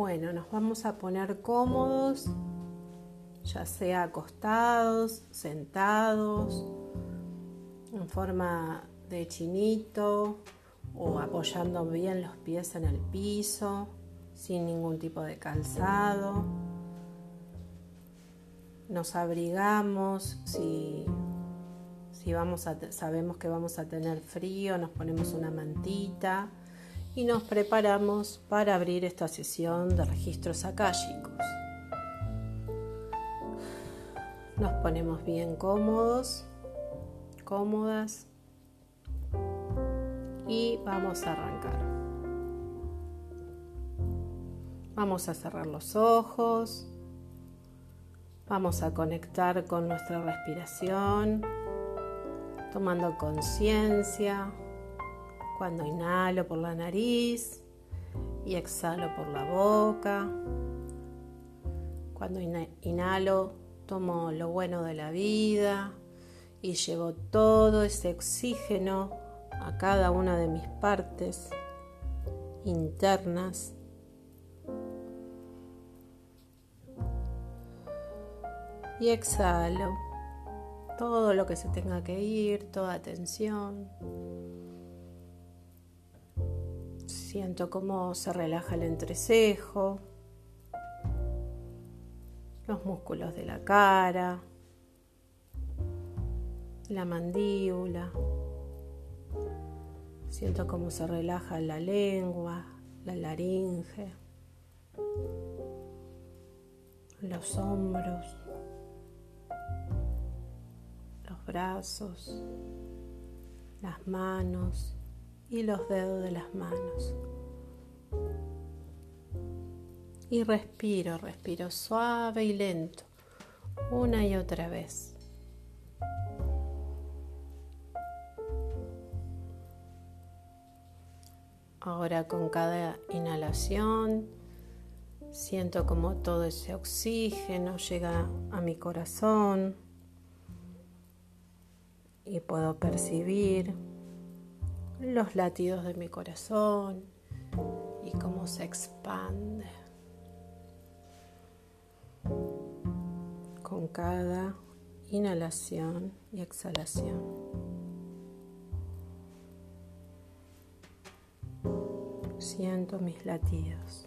Bueno, nos vamos a poner cómodos, ya sea acostados, sentados, en forma de chinito o apoyando bien los pies en el piso, sin ningún tipo de calzado. Nos abrigamos si, si vamos sabemos que vamos a tener frío, nos ponemos una mantita y nos preparamos para abrir esta sesión de registros akáshicos. Nos ponemos bien cómodos, cómodas y vamos a arrancar. Vamos a cerrar los ojos, vamos a conectar con nuestra respiración, tomando conciencia cuando inhalo por la nariz y exhalo por la boca. Cuando inhalo, tomo lo bueno de la vida y llevo todo ese oxígeno a cada una de mis partes internas. Y exhalo todo lo que se tenga que ir, toda tensión. Siento cómo se relaja el entrecejo, los músculos de la cara, la mandíbula. Siento cómo se relaja la lengua, la laringe, los hombros, los brazos, las manos y los dedos de las manos. Y respiro, respiro suave y lento, una y otra vez. Ahora con cada inhalación siento como todo ese oxígeno llega a mi corazón y puedo percibir los latidos de mi corazón y cómo se expande con cada inhalación y exhalación. Siento mis latidos.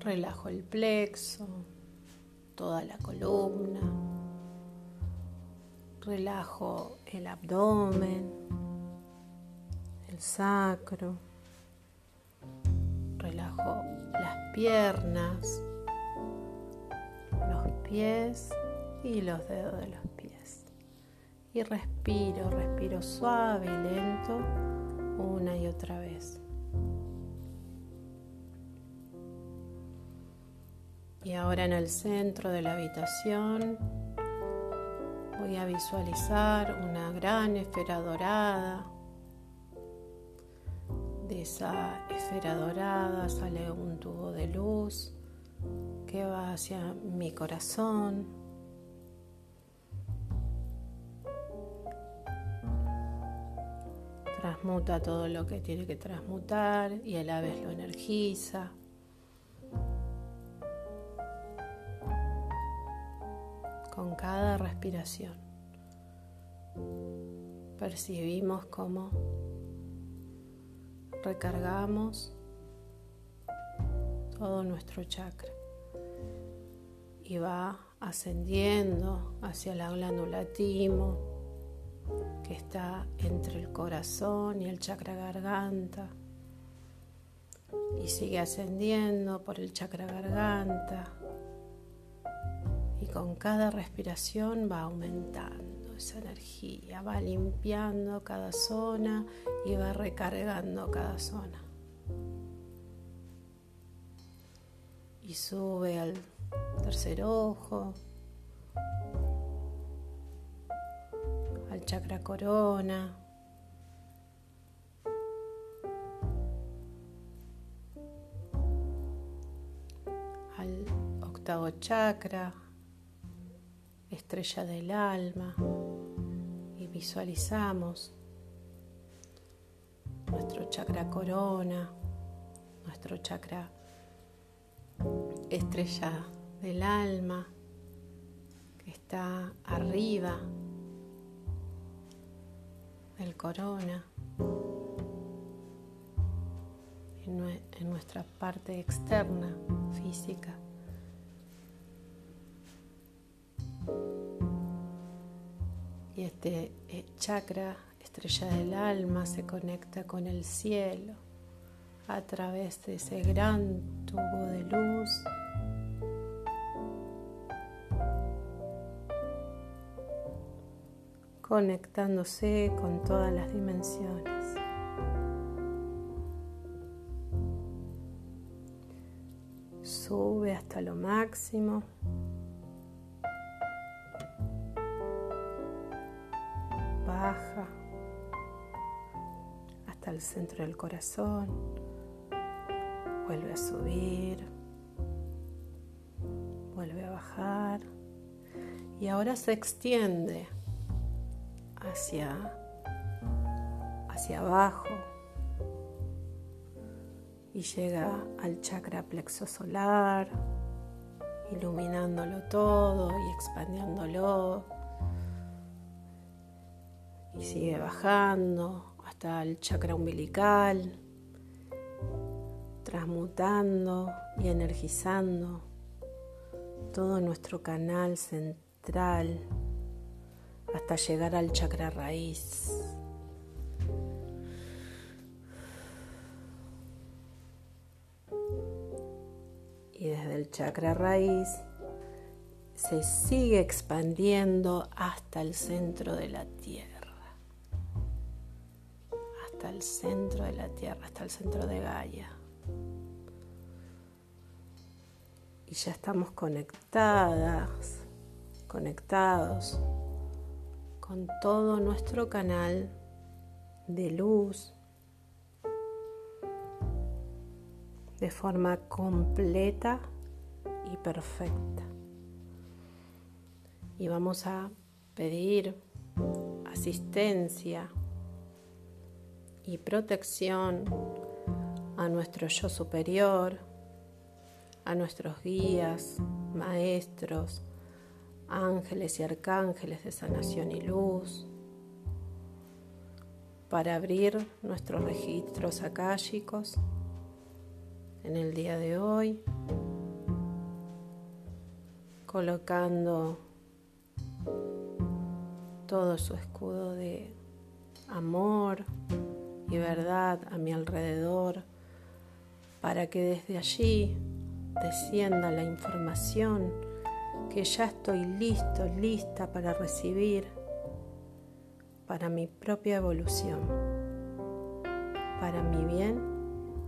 Relajo el plexo, toda la columna Relajo el abdomen, el sacro. Relajo las piernas, los pies y los dedos de los pies. Y respiro, respiro suave y lento una y otra vez. Y ahora en el centro de la habitación Voy a visualizar una gran esfera dorada. De esa esfera dorada sale un tubo de luz que va hacia mi corazón. Transmuta todo lo que tiene que transmutar y a la vez lo energiza. Cada respiración. Percibimos cómo recargamos todo nuestro chakra y va ascendiendo hacia la glándula timo que está entre el corazón y el chakra garganta y sigue ascendiendo por el chakra garganta con cada respiración va aumentando esa energía, va limpiando cada zona y va recargando cada zona. Y sube al tercer ojo, al chakra corona. al octavo chakra, estrella del alma y visualizamos nuestro chakra corona nuestro chakra estrella del alma que está arriba del corona en nuestra parte externa física. Y este eh, chakra, estrella del alma, se conecta con el cielo a través de ese gran tubo de luz. conectándose con todas las dimensiones. Sube hasta lo máximo. Centro del corazón. Vuelve a subir. Vuelve a bajar. Y ahora se extiende hacia, hacia abajo y llega al chakra plexo solar, iluminándolo todo y expandiéndolo. Y sigue bajando hasta el chakra umbilical, transmutando y energizando todo nuestro canal central hasta llegar al chakra raíz. Y desde el chakra raíz se sigue expandiendo hasta el centro de la tierra. Hasta el centro de la tierra, hasta el centro de Gaia. Y ya estamos conectadas, conectados con todo nuestro canal de luz de forma completa y perfecta. Y vamos a pedir asistencia y protección a nuestro yo superior, a nuestros guías, maestros, ángeles y arcángeles de sanación y luz, para abrir nuestros registros akáshicos en el día de hoy, colocando todo su escudo de amor y verdad a mi alrededor, para que desde allí descienda la información que ya estoy listo, lista para recibir para mi propia evolución, para mi bien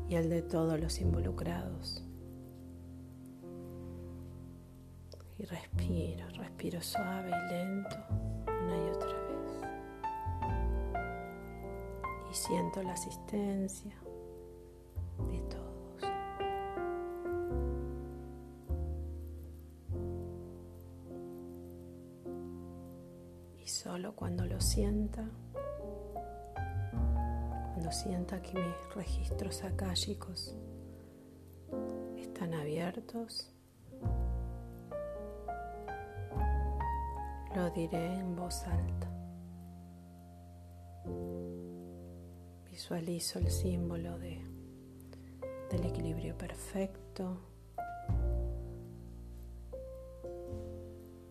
y el de todos los involucrados. Y respiro, respiro suave y lento una y otra siento la asistencia de todos. solo cuando lo sienta, cuando sienta que mis registros akáshicos están abiertos, lo diré en voz alta. Visualizo el símbolo de, del equilibrio perfecto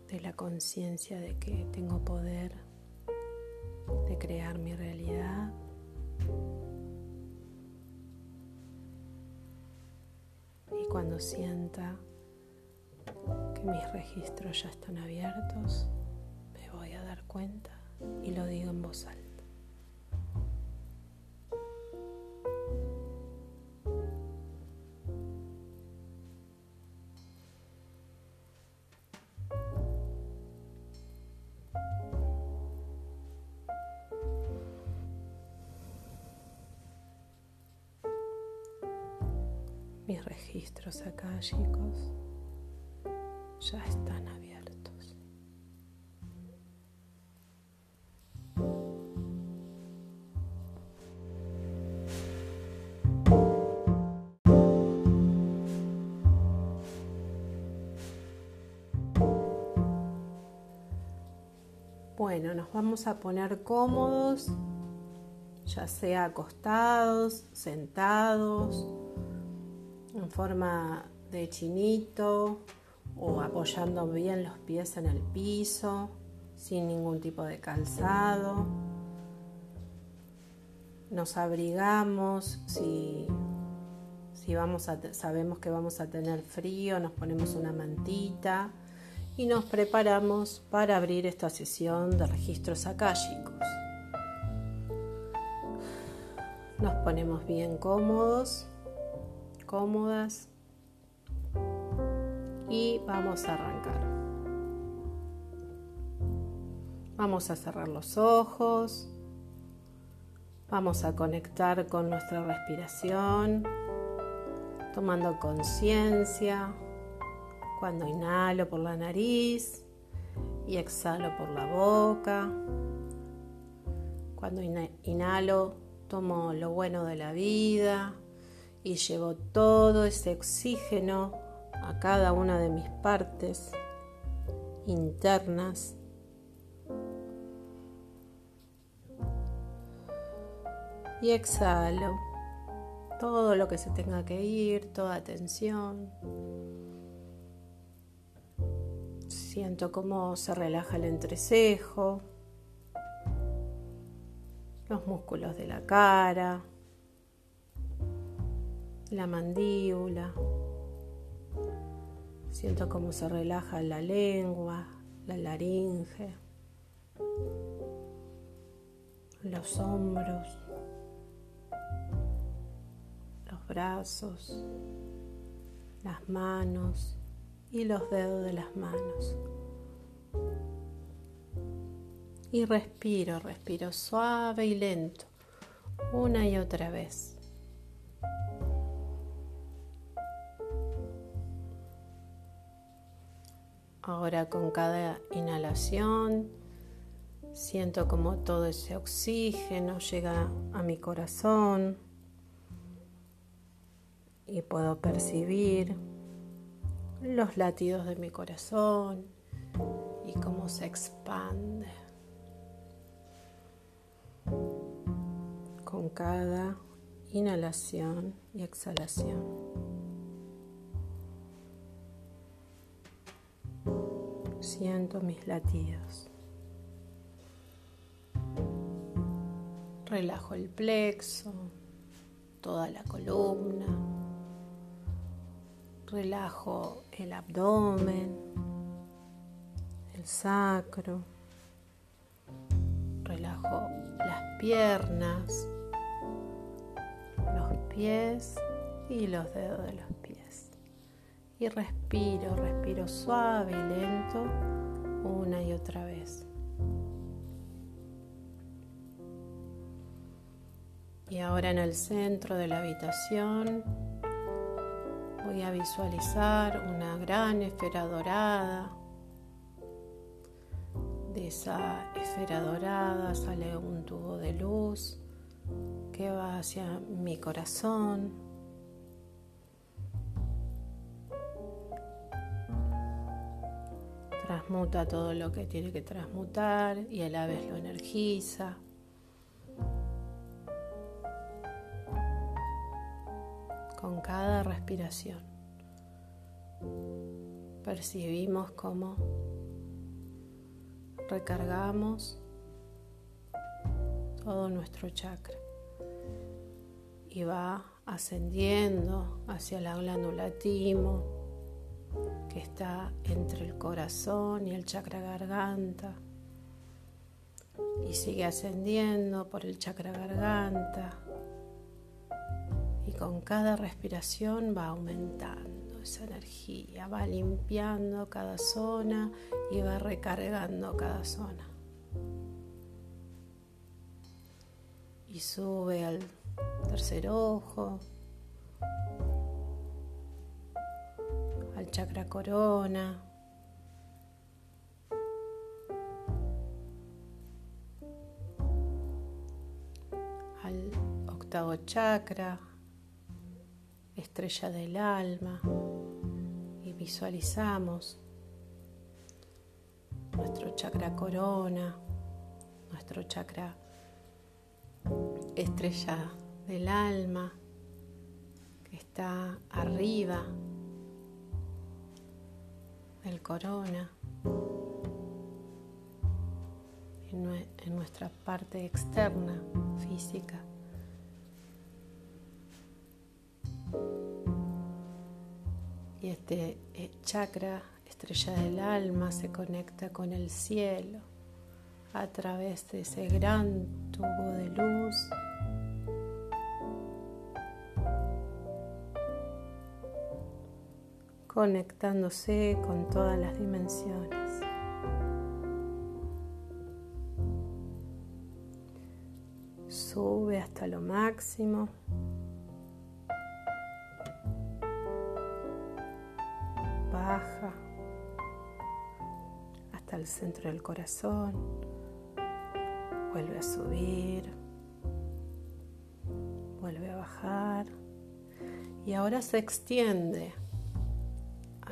de la conciencia de que tengo poder de crear mi realidad. Y cuando sienta que mis registros ya están abiertos, me voy a dar cuenta y lo digo en voz alta. mis registros acá, chicos, ya están abiertos. Bueno, nos vamos a poner cómodos, ya sea acostados, sentados forma de chinito o apoyando bien los pies en el piso, sin ningún tipo de calzado. Nos abrigamos si, si vamos a, sabemos que vamos a tener frío, nos ponemos una mantita y nos preparamos para abrir esta sesión de registros akáshicos. Nos ponemos bien cómodos, cómodas y vamos a arrancar. Vamos a cerrar los ojos, vamos a conectar con nuestra respiración, tomando conciencia cuando inhalo por la nariz y exhalo por la boca. Cuando inhalo tomo lo bueno de la vida y llevo todo ese oxígeno a cada una de mis partes internas. Y exhalo todo lo que se tenga que ir, toda tensión. Siento cómo se relaja el entrecejo, los músculos de la cara, la mandíbula. Siento cómo se relaja la lengua, la laringe, los hombros, los brazos, las manos y los dedos de las manos. Y respiro, respiro suave y lento, una y otra vez. Ahora con cada inhalación siento como todo ese oxígeno llega a mi corazón y puedo percibir los latidos de mi corazón y cómo se expande con cada inhalación y exhalación. Siento mis latidos. Relajo el plexo, toda la columna Relajo el abdomen, el sacro. Relajo las piernas, los pies y los dedos de los. Y respiro, respiro suave y lento una y otra vez. Y ahora en el centro de la habitación Voy a visualizar una gran esfera dorada. De esa esfera dorada sale un tubo de luz que va hacia mi corazón. Transmuta todo lo que tiene que transmutar y a la vez lo energiza. con cada respiración. Percibimos cómo recargamos todo nuestro chakra y va ascendiendo hacia la glándula timo que está entre el corazón y el chakra garganta y sigue ascendiendo por el chakra garganta con cada respiración va aumentando esa energía, va limpiando cada zona y va recargando cada zona. Y sube al tercer ojo, al chakra corona. al octavo chakra, estrella del alma y visualizamos nuestro chakra corona nuestro chakra estrella del alma que está arriba del corona en nuestra parte externa física. Y este eh, chakra, estrella del alma, se conecta con el cielo a través de ese gran tubo de luz. Conectándose con todas las dimensiones. Sube hasta lo máximo. Baja hasta el centro del corazón. Vuelve a subir. Vuelve a bajar. Y ahora se extiende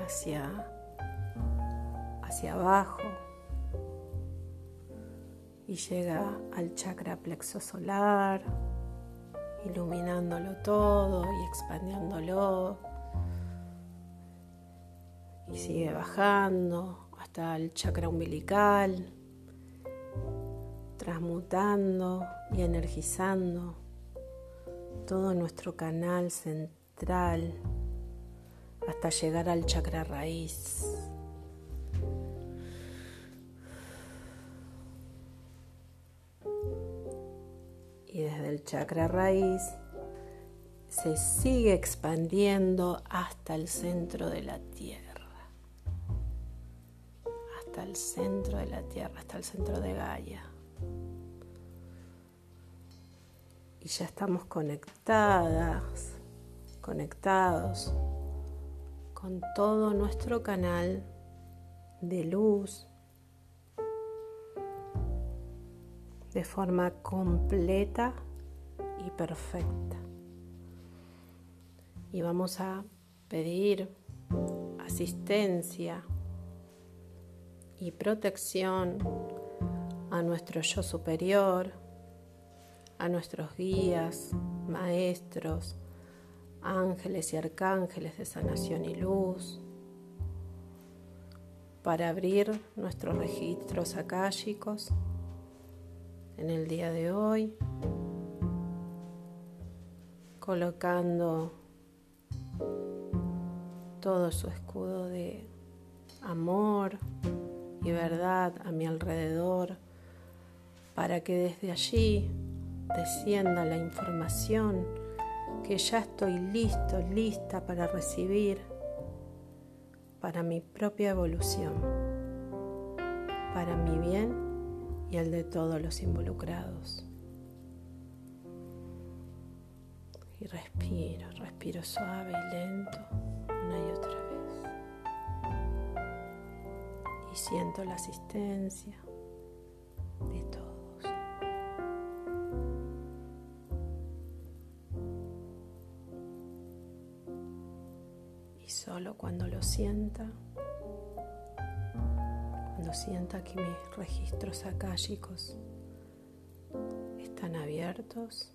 hacia, hacia abajo y llega al chakra plexo solar, iluminándolo todo y expandiéndolo. Y sigue bajando hasta el chakra umbilical, transmutando y energizando todo nuestro canal central hasta llegar al chakra raíz. Y desde el chakra raíz se sigue expandiendo hasta el centro de la tierra. Hasta el centro de la tierra, hasta el centro de Gaia. Y ya estamos conectadas, conectados con todo nuestro canal de luz de forma completa y perfecta. Y vamos a pedir asistencia y protección a nuestro yo superior, a nuestros guías, maestros, ángeles y arcángeles de sanación y luz, para abrir nuestros registros akáshicos en el día de hoy, colocando todo su escudo de amor y verdad a mi alrededor, para que desde allí descienda la información que ya estoy listo, lista para recibir para mi propia evolución, para mi bien y el de todos los involucrados. Y respiro, respiro suave y lento una y otra vez. Y siento la asistencia de todos. Solo cuando lo sienta, cuando sienta que mis registros akáshicos están abiertos,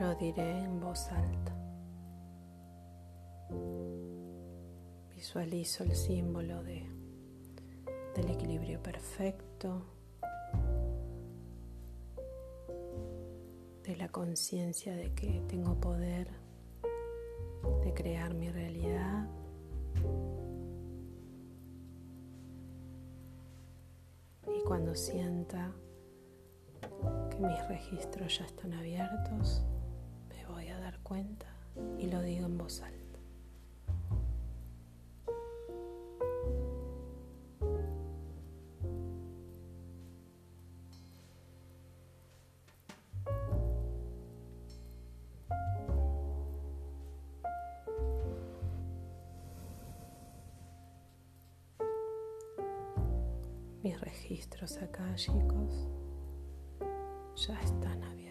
lo diré en voz alta. Visualizo el símbolo de, del equilibrio perfecto de la conciencia de que tengo poder de crear mi realidad. Y cuando sienta que mis registros ya están abiertos, me voy a dar cuenta Mis registros akáshicos ya están abiertos.